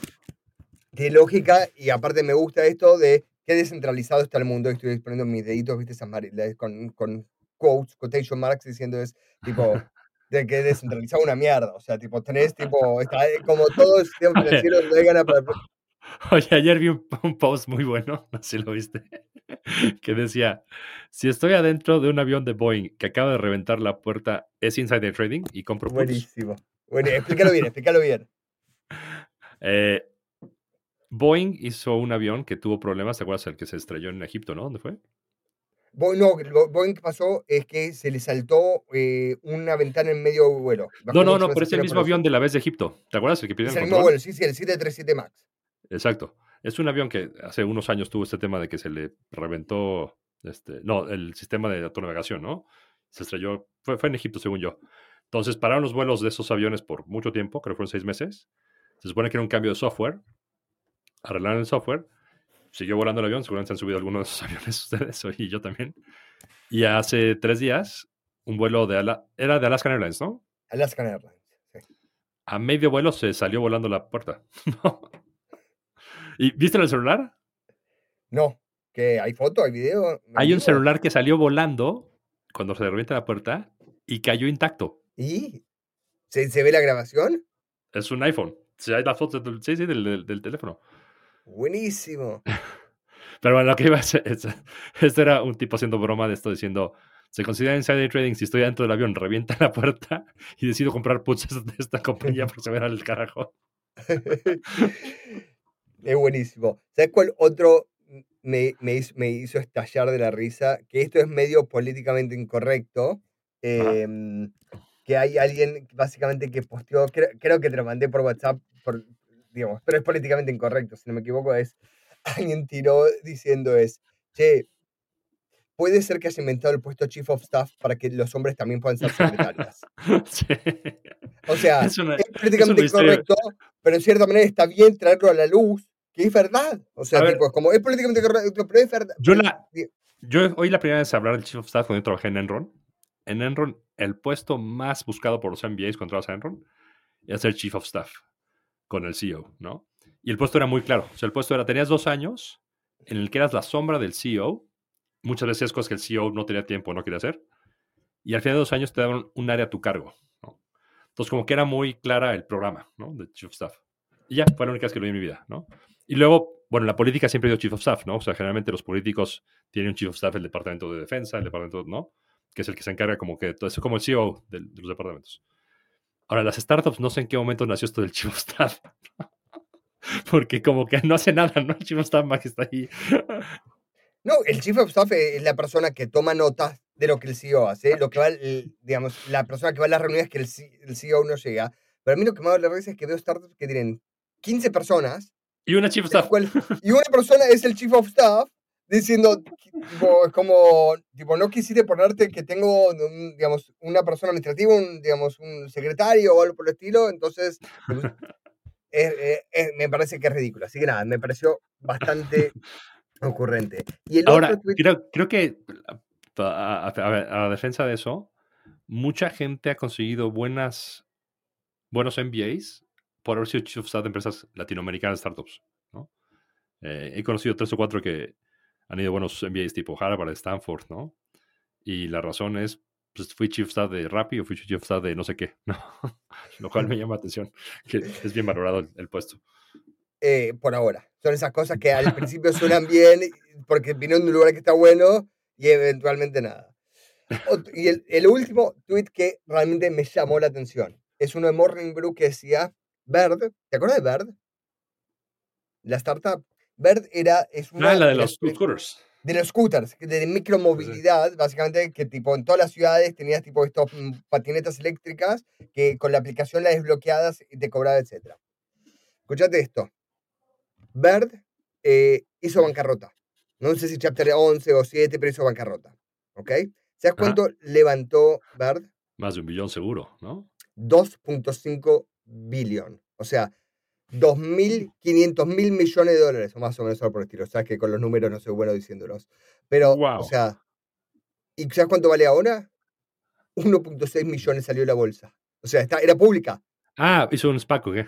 Tiene lógica y aparte me gusta esto de qué descentralizado está el mundo. Estoy poniendo mis deditos, viste, con, con quotes, quotation marks, diciendo es tipo de que descentralizado una mierda. O sea, tipo, tenés tipo, está, como todo el sistema financiero de gana para Oye, ayer vi un, post muy bueno, no sé si lo viste, que decía, si estoy adentro de un avión de Boeing que acaba de reventar la puerta, ¿es insider trading y compro puts? Buenísimo. Bueno, explícalo bien, explícalo bien. Eh, Boeing hizo un avión que tuvo problemas, ¿te acuerdas el que se estrelló en Egipto, no? ¿Dónde fue? Boeing, no, lo Boeing que pasó es que se le saltó eh, una ventana en medio vuelo. No, no, no, pero es el mismo avión de la vez de Egipto. ¿Te acuerdas? El que pidieron Es el mismo vuelo, sí, sí, el 737 MAX. Exacto. Es un avión que hace unos años tuvo este tema de que se le reventó, este, no, el sistema de autonavegación, ¿no? Se estrelló, fue, fue en Egipto, según yo. Entonces pararon los vuelos de esos aviones por mucho tiempo, creo que fueron seis meses. Se supone que era un cambio de software. Arreglaron el software. Siguió volando el avión. Seguramente han subido algunos de esos aviones ustedes y yo también. Y hace tres días, un vuelo de... Ala era de Alaska Airlines, ¿no? Alaska Airlines, sí. A medio vuelo se salió volando la puerta. ¿Y viste el celular? No. ¿Que hay foto, hay video? Hay un celular que salió volando cuando se revienta la puerta y cayó intacto. ¿Y? ¿Se, ¿Se ve la grabación? Es un iPhone. Sí, hay la foto del, sí, sí, del, del, teléfono. Buenísimo. Pero bueno, lo que iba a ser, esto era un tipo haciendo broma de esto diciendo, se considera insider trading si estoy dentro del avión, revienta la puerta y decido comprar puts de esta compañía porque se verá el carajo. Es buenísimo. ¿Sabes cuál otro me, me, hizo, me, hizo, estallar de la risa? Que esto es medio políticamente incorrecto. Eh, que hay alguien básicamente que posteó, creo, creo, que te lo mandé por WhatsApp, por, digamos, pero es políticamente incorrecto, si no me equivoco, es alguien tiró diciendo es, che, puede ser que has inventado el puesto Chief of Staff para que los hombres también puedan ser secretarias. sí. O sea, es, una, es políticamente es incorrecto, pero en cierta manera está bien traerlo a la luz, que es verdad. O sea, tipo, es como, es políticamente correcto, pero es verdad. Yo, la, yo oí la primera vez hablar del Chief of Staff cuando yo trabajé en Enron. En Enron el puesto más buscado por los MBAs cuando trabajas a Enron era ser Chief of Staff con el CEO, ¿no? Y el puesto era muy claro. O sea, el puesto era, tenías dos años en el que eras la sombra del CEO, muchas veces cosas que el CEO no tenía tiempo no quería hacer, y al final de dos años te daban un área a tu cargo, ¿no? Entonces, como que era muy clara el programa, ¿no? Chief of Staff. Y ya, fue la única vez que lo vi en mi vida, ¿no? Y luego, bueno, la política siempre dio Chief of Staff, ¿no? O sea, generalmente los políticos tienen un Chief of Staff el Departamento de Defensa, el Departamento, ¿no? que es el que se encarga como que todo eso, como el CEO de, de, los departamentos. Ahora, las startups, no sé en qué momento nació esto del Chief of Staff. Porque como que no hace nada, ¿no? El Chief of Staff más que está ahí. No, el Chief of Staff es la persona que toma notas de lo que el CEO hace, lo que va, digamos, la persona que va a las reuniones que el, el CEO no llega. Pero a mí lo que me da la risa es que veo startups que tienen 15 personas. Y una Chief of Staff. Cual, y una persona es el Chief of Staff diciendo, tipo, como, tipo, no quisiste ponerte que tengo, digamos, una persona administrativa, un, digamos, un secretario o algo por el estilo, entonces es, es, me parece que es ridículo. Así que nada, me pareció bastante ocurrente. Y el Ahora, tweet... creo, creo que a, a, a, defensa de eso, mucha gente ha conseguido buenas, buenos MBAs por haber sido Chief of Staff de empresas latinoamericanas, startups. ¿no? Eh, he conocido tres o cuatro que han ido buenos MBAs tipo Harvard, Stanford, ¿no? Y la razón es, pues fui chief of staff de Rappi o fui chief of staff de no sé qué, ¿no? Lo cual me llama la atención, que es bien valorado el, el puesto. Eh, por ahora. Son esas cosas que al principio suenan bien porque vinieron de un lugar que está bueno y eventualmente nada. Y el, el, último tweet que realmente me llamó la atención es uno de Morning Brew que decía, Bird, ¿te acuerdas de Bird? La startup Bird era, es una... Ah, la de los scooters. De los scooters, de micromovilidad, sí. básicamente, que tipo en todas las ciudades tenías tipo estos patinetas eléctricas que con la aplicación las desbloqueadas y te cobraba, etc. Escuchate esto. Bird eh, hizo bancarrota. No sé si chapter 11 o 7, pero hizo bancarrota. ¿Ok? ¿Sabes cuánto levantó Bird? Más de un billón seguro, ¿no? 2.5 billón. O sea, 2.500 mil millones de dólares, o más o menos por el estilo. O sea, que con los números no soy bueno diciéndolos. Pero, o sea, ¿y sabes cuánto vale ahora? 1.6 millones salió la bolsa. O sea, está, era pública. Ah, hizo un SPAC, ¿o qué?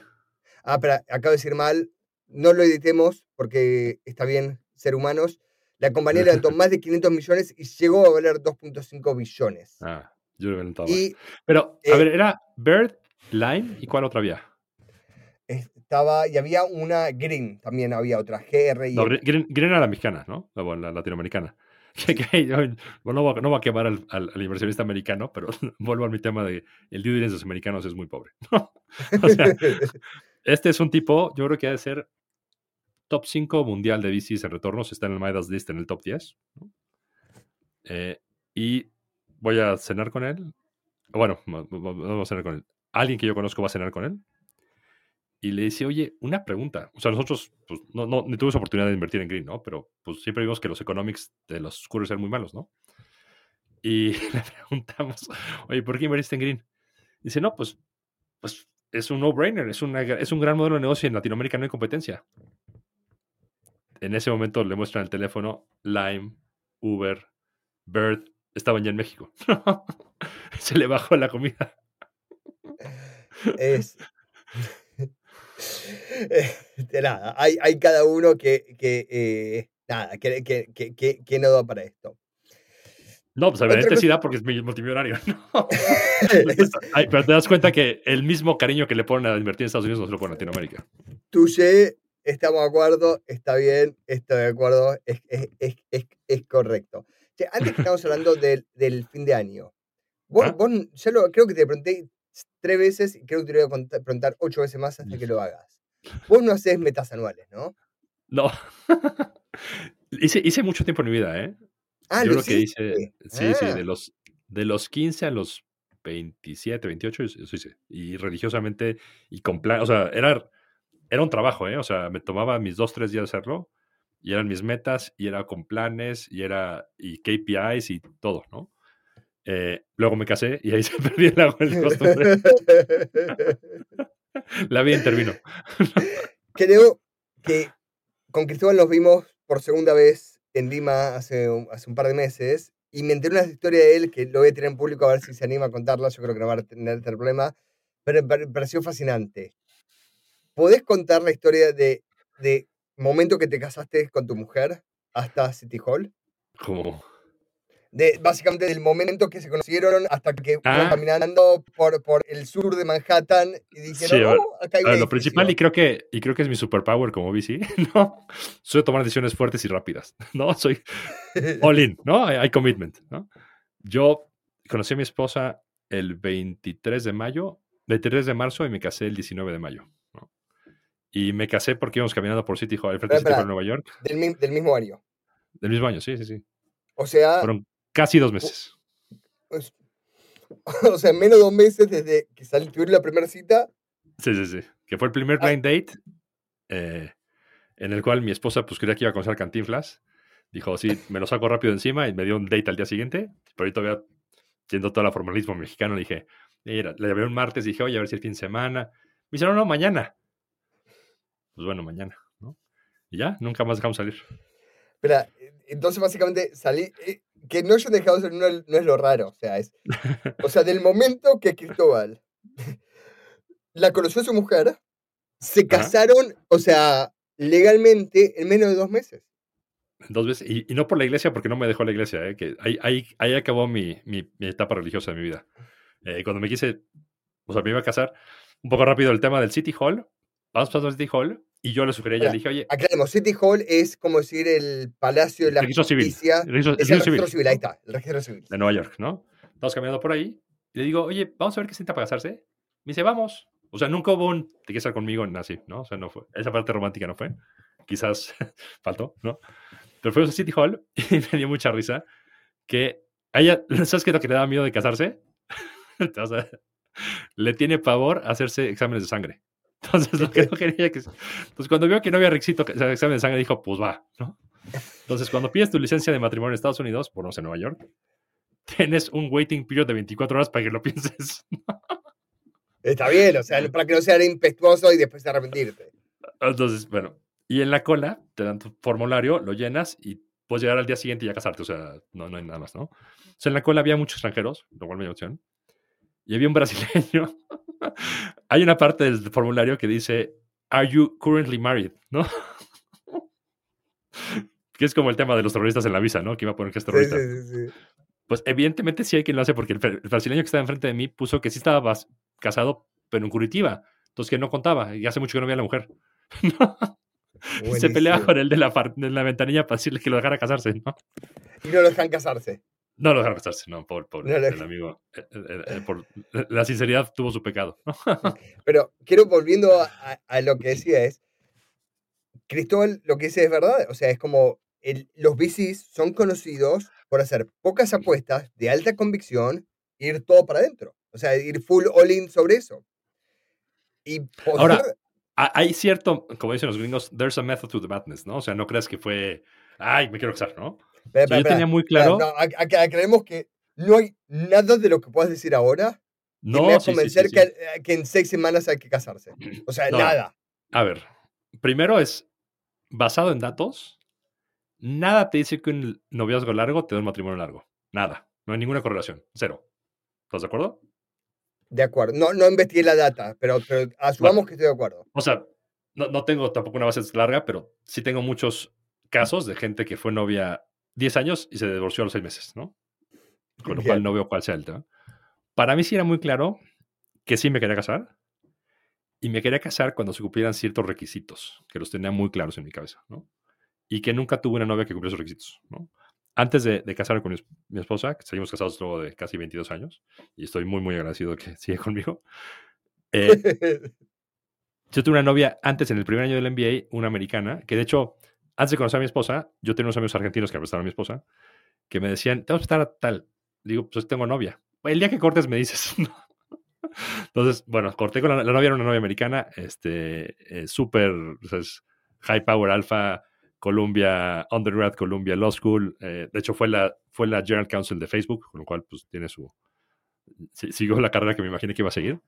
Ah, pero acabo de decir mal. No lo editemos porque está bien ser humanos. La compañía levantó más de 500 millones y llegó a valer 2.5 billones. Ah, yo lo he Pero, a ver, eh era Bird, Lime y cuál otra había? Estaba, y había una Green, también había otra, GR. No, Green, era la mexicana, ¿no? La, la latinoamericana. no, va, a quemar al, al, inversionista americano, pero vuelvo a mi tema de el due diligence de los americanos es muy pobre. o sea, este es un tipo, yo creo que ha de ser top 5 mundial de VCs en retornos, está en el Midas List en el top 10. Eh, y voy a cenar con él. Bueno, vamos a cenar con él. Alguien que yo conozco va a cenar con él. Y le dice, oye, una pregunta. O sea, nosotros pues, no, no, tuvimos oportunidad de invertir en Green, ¿no? Pero pues siempre vimos que los economics de los oscuros eran muy malos, ¿no? Y le preguntamos, oye, ¿por qué invertiste en Green? Dice, no, pues, pues es un no-brainer, es, es un gran modelo de negocio. En Latinoamérica no hay competencia. En ese momento le muestran el teléfono, Lime, Uber, Bird, estaban ya en México. Se le bajó la comida. Es, de nada, hay, hay, cada uno que, que eh, nada, que, que, que, no da para esto. No, pues evidentemente sí da porque es multimillonario. pero te das cuenta que el mismo cariño que le ponen a invertir en Estados Unidos no se lo ponen a Latinoamérica. Tuye, estamos de acuerdo, está bien, estoy de acuerdo, es, es, es, es correcto. antes que estamos hablando del, del fin de año, vos, ¿Ah? vos ya lo, creo que te pregunté tres veces y creo que te lo voy a preguntar ocho veces más hasta que lo hagas. Vos no haces metas anuales, ¿no? No. hice, hice mucho tiempo en mi vida, ¿eh? Ah, Yo lo, que hice, sí, sí, de ah. los, de los 15 a los 27, 28, eso hice. Y religiosamente, y con plan, o sea, era, era un trabajo, ¿eh? O sea, me tomaba mis dos, tres días hacerlo, y eran mis metas, y era con planes, y era, y KPIs y todo, ¿no? Eh, luego me casé y ahí se perdió el costumbre. La vida intervino. Creo que con Cristóbal nos vimos por segunda vez en Lima hace un, hace un par de meses y me enteré una historia de él que lo voy a tener en público a ver si se anima a contarla. Yo creo que no va a tener, problema, pero me pareció fascinante. ¿Podés contar la historia de, de momento que te casaste con tu mujer hasta City Hall? ¿Cómo? de, básicamente del momento que se conocieron hasta que ah. caminando por, por el sur de Manhattan y dijeron, oh, acá hay Lo principal, y creo, que, y creo que es mi superpower como VC, ¿no? Soy tomar decisiones fuertes y rápidas, ¿no? Soy all in, ¿no? Hay, commitment, ¿no? Yo conocí a mi esposa el 23 de mayo, 23 de marzo y me casé el 19 de mayo. Y me casé porque íbamos caminando por City Hall, frente City Hall, Nueva York. Del, del, mismo año. Del mismo año, sí, sí, sí. O sea, Casi dos meses. Pues, o sea, menos de dos meses desde que salió la primera cita. Sí, sí, sí. Que fue el primer ah. blind date eh, en el cual mi esposa pues quería que iba a conocer Cantinflas. Dijo, sí, me lo saco rápido encima y me dio un date al día siguiente. Pero ahorita todavía, siendo todo el formalismo mexicano, le dije, mira, le llamé un martes, dije, oye, a ver si el fin de semana. Me dice, no, no, mañana. Pues bueno, mañana, ¿no? Y ya, nunca más dejamos salir. Espera, entonces básicamente salí, eh, que no hayan dejado ser no, no, es lo raro, o sea, es, o sea, del momento que Cristóbal la conoció a su mujer, se casaron, o sea, legalmente en menos de dos meses. Dos veces, y, no por la iglesia, porque no me dejó la iglesia, ¿eh? que ahí, ahí, ahí acabó mi, mi, mi, etapa religiosa de mi vida. Eh, cuando me quise, o sea, me iba a casar, un poco rápido el tema del City Hall, vamos pasando al City Hall, y yo le sugerí, ella le dije, oye. Aclaremos, City Hall es como decir el Palacio de la registro Justicia. Civil. Registro, es el registro civil. ahí está, el registro civil. De Nueva York, ¿no? Estamos caminando por ahí y le digo, oye, vamos a ver qué sienta para casarse. Me dice, vamos. O sea, nunca hubo un, te quieres estar conmigo en así, ¿no? O sea, no fue. Esa parte romántica no fue. Quizás faltó, ¿no? Pero fuimos a City Hall y me dio mucha risa que a ella, ¿sabes qué es lo que le daba miedo de casarse? le tiene pavor hacerse exámenes de sangre. Entonces, lo que no quería que. Entonces, cuando vio que no había requisito examen de sangre, dijo, pues va, ¿no? Entonces, cuando pides tu licencia de matrimonio en Estados Unidos, por no sé, Nueva York, tienes un waiting period de 24 horas para que lo pienses. Está bien, o sea, para que no sea impetuoso y después arrepentirte. Entonces, bueno, y en la cola te dan tu formulario, lo llenas y puedes llegar al día siguiente y ya casarte, o sea, no, no hay nada más, ¿no? O sea, en la cola había muchos extranjeros, lo cual me dio opción, y había un brasileño. hay una parte del formulario que dice, ¿Are you currently married? ¿No? que es como el tema de los terroristas en la visa, ¿no? Que iba a poner que es terrorista. Sí, sí, sí, pues evidentemente sí hay quien lo hace porque el, brasileño que estaba enfrente de mí puso que sí estaba casado, pero en Curitiba. Entonces que no contaba y hace mucho que no veía a la mujer. Se peleaba con el de la, de la ventanilla para decirle que lo dejara casarse, ¿no? Y no lo dejan casarse. No lo dejaron casarse, no, por, por el amigo. Eh, eh, eh, por, la sinceridad tuvo su pecado. Pero quiero, volviendo a, lo que decía, es. Cristóbal, lo que dice es verdad. O sea, es como. los VCs son conocidos por hacer pocas apuestas de alta convicción ir todo para adentro. O sea, ir full all in sobre eso. Y Ahora, hay cierto, como dicen los gringos, there's a method to the madness, ¿no? O sea, no creas que fue, ay, me quiero casar, ¿no? Yo tenía muy claro. No, creemos que no hay nada de lo que puedas decir ahora no, que me va a convencer eh, que, en seis semanas hay que casarse. O sea, nada. A ver, primero es basado en datos. Nada te dice que un noviazgo largo te da un matrimonio largo. Nada. No hay ninguna correlación. Cero. ¿Estás de acuerdo? De acuerdo. No, no investigué la data, pero, asumamos que estoy de acuerdo. O sea, no, no, tengo tampoco una base larga, pero sí tengo muchos casos de gente que fue novia 10 años y se divorció a los 6 meses, ¿no? Con lo cual no veo cuál sea el tema. Para mí sí era muy claro que sí me quería casar y me quería casar cuando se cumplieran ciertos requisitos, que los tenía muy claros en mi cabeza, ¿no? Y que nunca tuve una novia que cumpliera esos requisitos, ¿no? Antes de, casarme con mi, esposa, que seguimos casados luego de casi 22 años, y estoy muy, muy agradecido que siga conmigo, eh, yo tuve una novia antes, en el primer año del MBA, una americana, que de hecho antes de conocer a mi esposa, yo tenía unos amigos argentinos que me prestaron a mi esposa, que me decían, te vas a estar a tal. Digo, pues tengo novia. El día que cortes me dices. Entonces, bueno, corté con la, novia, era una novia americana, este, eh, súper, high power alpha, Columbia, undergrad, Columbia Law School. Eh, de hecho, fue la, fue la General Counsel de Facebook, con lo cual, pues, tiene su, siguió la carrera que me imaginé que iba a seguir.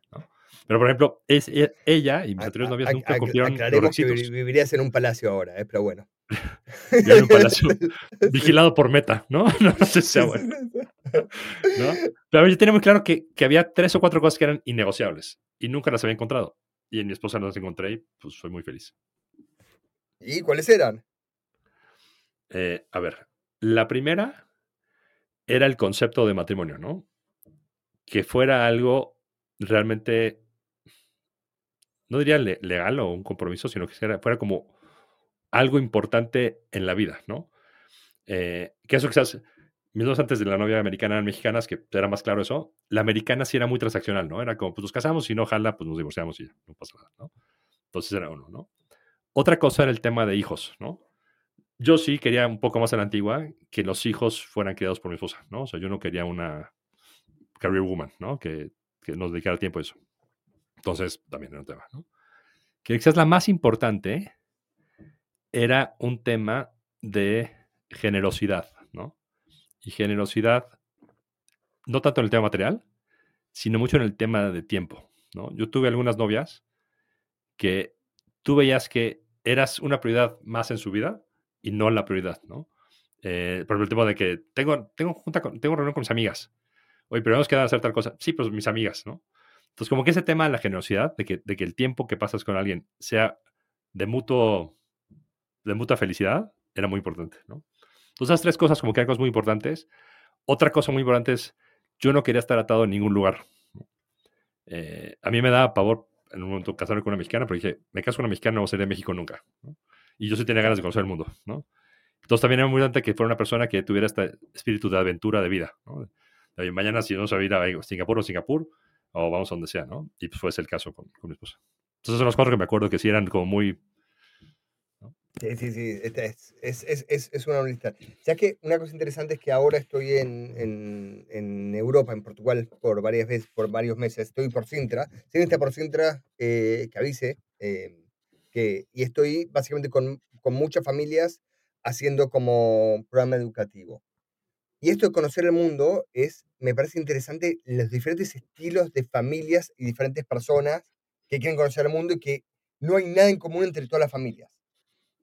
Pero, por ejemplo, es, e, ella y mis anteriores novias nunca cumplieron los requisitos. Que vivirías en un palacio ahora, ¿eh? pero bueno. en un palacio vigilado por meta, ¿no? No, sé si sea bueno. ¿No? Pero yo tenía muy claro que, que, había tres o cuatro cosas que eran innegociables y nunca las había encontrado. Y en mi esposa no las encontré y pues soy muy feliz. ¿Y cuáles eran? Eh, a ver, la primera era el concepto de matrimonio, ¿no? Que fuera algo realmente, no diría legal o un compromiso, sino que fuera como algo importante en la vida, ¿no? Eh, que eso quizás, mismos antes de la novia americana eran mexicanas, que era más claro eso, la americana sí era muy transaccional, ¿no? Era como, pues nos casamos y no jala, pues nos divorciamos y no pasa nada, ¿no? Entonces era uno, ¿no? Otra cosa era el tema de hijos, ¿no? Yo sí quería un poco más a la antigua que los hijos fueran criados por mi esposa, ¿no? O sea, yo no quería una career woman, ¿no? Que, que nos dedicara tiempo a eso. Entonces, también era un tema, ¿no? Que quizás la más importante era un tema de generosidad, ¿no? Y generosidad, no tanto en el tema material, sino mucho en el tema de tiempo, ¿no? Yo tuve algunas novias que tú veías que eras una prioridad más en su vida y no la prioridad, ¿no? Eh, por el tema de que tengo, tengo, junta tengo reunión con mis amigas. Oye, pero hemos quedado a hacer tal cosa. Sí, pues mis amigas, ¿no? Entonces, como que ese tema de la generosidad, de que, de que el tiempo que pasas con alguien sea de mutuo de mutua felicidad era muy importante, ¿no? Entonces, esas tres cosas como que eran cosas muy importantes. Otra cosa muy importante es, yo no quería estar atado en ningún lugar. Eh, a mí me daba pavor en un momento casarme con una mexicana, pero dije, me caso con una mexicana, no salir de México nunca. Y yo sí tenía ganas de conocer el mundo, ¿no? Entonces también era muy importante que fuera una persona que tuviera este espíritu de aventura de vida, ¿no? mañana si vamos a ir a Singapur o Singapur, o vamos a donde sea, ¿no? Y pues fue ese el caso con, con mi esposa. Entonces son los cuatro que me acuerdo que sí eran como muy Sí, sí, sí, es, es, es, es, una lista. Ya que una cosa interesante es que ahora estoy en, en, en, Europa, en Portugal, por varias veces, por varios meses. Estoy por Sintra. Sintra por Sintra, eh, que avise. Eh, que, y estoy básicamente con, con muchas familias haciendo como programa educativo. Y esto de conocer el mundo es, me parece interesante, los diferentes estilos de familias y diferentes personas que quieren conocer el mundo y que no hay nada en común entre todas las familias.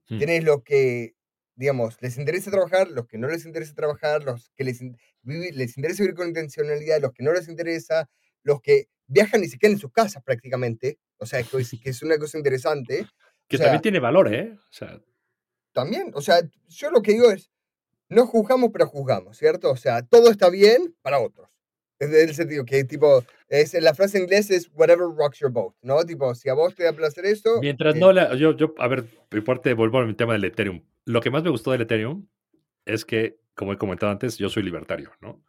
Hmm. Tienes los que, digamos, les interesa trabajar, los que no les interesa trabajar, los que les, les interesa vivir con intencionalidad, los que no les interesa, los que viajan y se quedan en sus casas prácticamente. O sea, que es, que es una cosa interesante. Que también tiene valor, ¿eh? O sea, también, o sea, yo lo que digo es, no juzgamos, pero juzgamos, ¿cierto? O sea, todo está bien para otros. Es el sentido que, tipo, es, la frase en inglés es whatever rocks your boat, ¿no? Tipo, si a vos te da placer esto. Mientras eh no la. Yo, yo, a ver, por parte, vuelvo al tema del Ethereum. Lo que más me gustó del Ethereum es que, como he comentado antes, yo soy libertario, ¿no?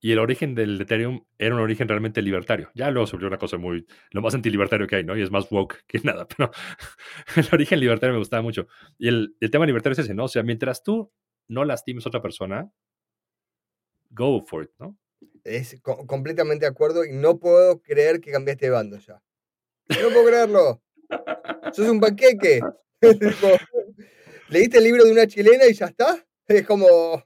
Y el origen del Ethereum era un origen realmente libertario. Ya luego se una cosa muy, lo más antilibertario que hay, ¿no? Y es más woke que nada, pero el origen libertario me gustaba mucho. Y el, el tema libertario es ese, ¿no? O sea, mientras tú no lastimes a otra persona, go for it, ¿no? Es completamente de acuerdo y no puedo creer que cambiaste de bando ya. No puedo creerlo. Sos un panqueque. Leíste el libro de una chilena y ya está. Es como.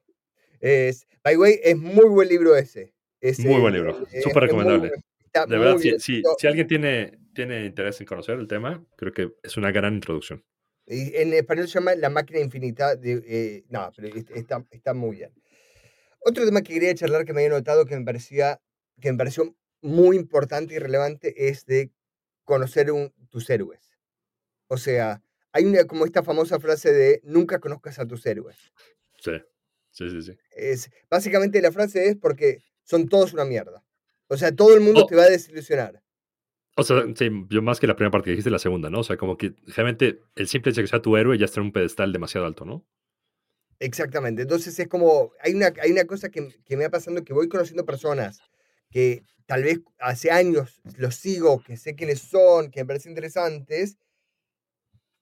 Es, by the way, es muy buen libro ese. muy buen libro. Súper recomendable. de verdad, si, si, si, alguien tiene, tiene interés en conocer el tema, creo que es una gran introducción. En español se llama La máquina infinita. De, eh, no, pero está, está muy bien. Otro tema que quería charlar que me había notado que me parecía que me pareció muy importante y relevante es de conocer un, tus héroes. O sea, hay una como esta famosa frase de nunca conozcas a tus héroes. Sí, sí, sí, sí. Es, básicamente la frase es porque son todos una mierda. O sea, todo el mundo Oh. te va a desilusionar. O sea, sí, yo más que la primera parte que dijiste, la segunda, ¿no? O sea, como que realmente el simple hecho de que sea tu héroe ya está en un pedestal demasiado alto, ¿no? Exactamente. Entonces es como, hay una, hay una cosa que, que me va pasando que voy conociendo personas que tal vez hace años los sigo, que sé quiénes son, que me parecen interesantes,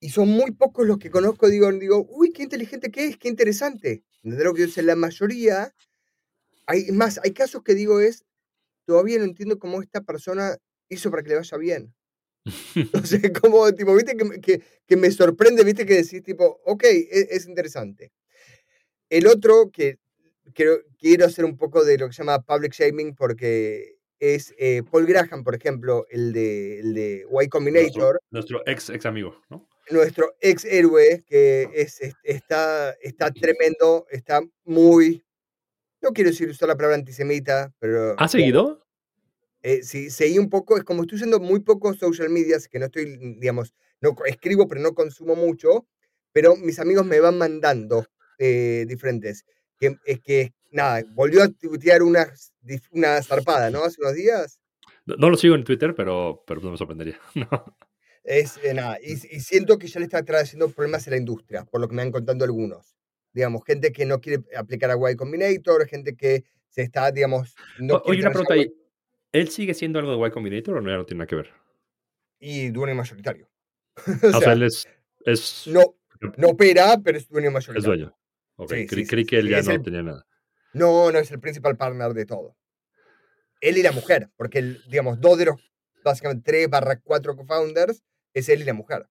y son muy pocos los que conozco, digo, digo, uy, qué inteligente que es, qué interesante. De lo que yo sé, la mayoría, hay más, hay casos que digo es, todavía no entiendo cómo esta persona hizo para que le vaya bien. Sea, como, tipo, viste, que, que, que me sorprende, viste, que decís, tipo, ok, es, es interesante. El otro que quiero, quiero hacer un poco de lo que se llama public shaming porque es eh, Paul Graham, por ejemplo, el de, el de Y Combinator, nuestro ex, ex amigo, ¿no? nuestro ex héroe, que es, es- está, está tremendo, está muy, no quiero decir usar la palabra antisemita, pero ¿Ha seguido? eh, sí, seguí un poco, es como estoy usando muy pocos social medias, que no estoy, digamos, no escribo, pero no consumo mucho, pero mis amigos me van mandando eh, diferentes. Que, es que, nada, volvió a tuitear una, una zarpada, ¿no? Hace unos días. No, no lo sigo en Twitter, pero, pero no me sorprendería. No. Es, eh, nada, y, y siento que ya le está trayendo problemas a la industria, por lo que me han contando algunos. Digamos, gente que no quiere aplicar a Y Combinator, gente que se está, digamos, no Oye, una pregunta ahí. ¿Él sigue siendo algo de Y Combinator o no, ya no tiene nada que ver? Y dueño mayoritario. o Ah, o sea, sea, él es, es, no, no opera, pero es dueño es mayoritario. dueño. Ok, Sí, creí, sí, creí sí, que él sí, ya no el- tenía nada. No, no es el principal partner de todo. Él y la mujer, porque, el- digamos, dos de los, básicamente, tres barra cuatro co-founders es él y la mujer.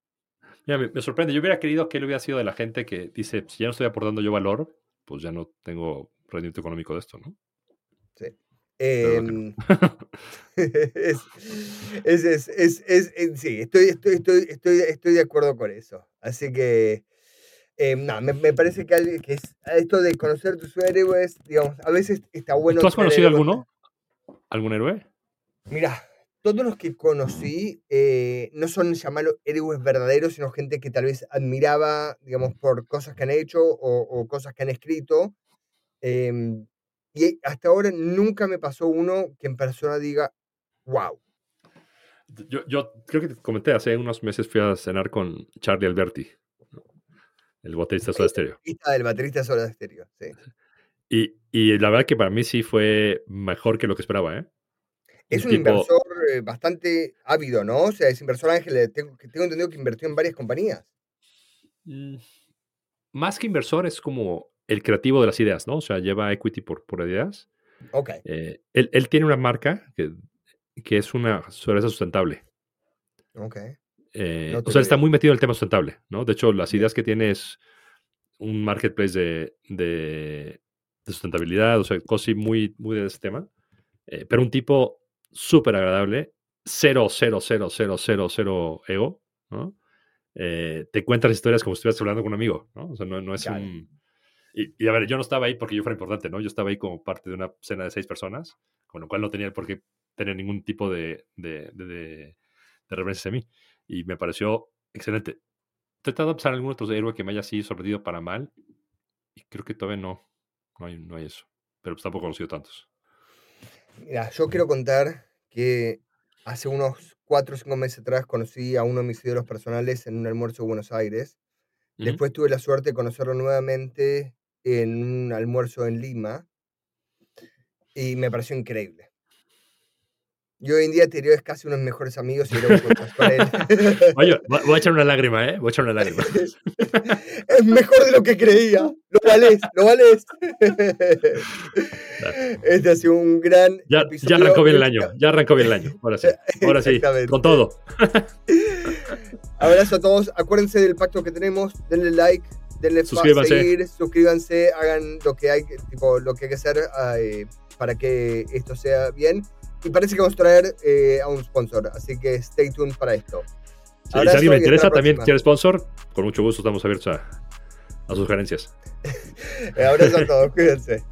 Mira, me, me sorprende. Yo hubiera querido que él hubiera sido de la gente que dice, si ya no estoy aportando yo valor, pues ya no tengo rendimiento económico de esto, ¿no? Veo que no. Em, es, es, es, es- es- es- sí, estoy, estoy, estoy, estoy, estoy de acuerdo con eso. Así que, em, no, me, me parece que, al- que es, esto de conocer tus héroes, digamos, a veces está bueno. ¿Tú has conocido héroes. alguno? ¿Algún héroe? Mira, todos los que conocí eh, no son llamarlo héroes verdaderos, sino gente que tal vez admiraba, digamos, por cosas que han hecho o, o cosas que han escrito. em, y hasta ahora nunca me pasó uno que en persona diga, wow. Yo, yo creo que te comenté, hace unos meses fui a cenar con Charlie Alberti. El baterista Soda Stereo. Del baterista Soda Stereo, sí. Y, y la verdad que para mí sí fue mejor que lo que esperaba, ¿eh? Es un tipo- inversor eh, bastante ávido, ¿no? O sea, es inversor ángel, tengo, tengo entendido que invirtió en varias compañías. Mm, Más que inversor, es como el creativo de las ideas, ¿no? O sea, lleva equity por, por ideas. Ok, Eh, él, él tiene una marca que, que es una cerveza sustentable. ok. Eh, No o sea, está muy metido en el tema sustentable, ¿no? De hecho, las ideas que tiene es un marketplace de, de, sustentabilidad, o sea, cosas muy, muy de ese tema. Eh, pero un tipo súper agradable, cero, cero, cero, cero, cero, cero ego, ¿no? Eh, te cuenta las historias como si estuvieras hablando con un amigo, ¿no? O sea, no, no es un... Y, a ver, yo no estaba ahí porque yo fuera importante, ¿no? Yo estaba ahí como parte de una cena de seis personas, con lo cual no tenía por qué tener ningún tipo de, de, de, de, referencia a mí. Y me pareció excelente. Tratado de pensar en algún otro héroe que me haya así sorprendido para mal, y creo que todavía no, no hay, no hay eso. Pero pues tampoco he conocido tantos. Mira, yo quiero contar que hace unos cuatro o cinco meses atrás conocí a uno de mis ídolos personales en un almuerzo de Buenos Aires. Después tuve la suerte de conocerlo nuevamente en un almuerzo en Lima y me pareció increíble. Yo hoy en día te diría es casi uno de mis mejores amigos y un con él. Oye, voy a echar una lágrima, ¿eh? Voy a echar una lágrima. es mejor de lo que creía. Lo vales, lo vales. Este ha sido un gran ya, episodio. Ya arrancó bien el año, ya arrancó bien el año. Ahora sí, ahora sí, con todo. Abrazo a todos. Acuérdense del pacto que tenemos. Denle like, denle suscríbanse. seguir, suscríbanse, hagan lo que hay, tipo, lo que hay que hacer eh, para que esto sea bien. Y parece que vamos a traer eh, a un sponsor, así que stay tuned para esto. si alguien me interesa, también quiere sponsor, con mucho gusto estamos abiertos a, a sugerencias. Abrazo a todos, cuídense.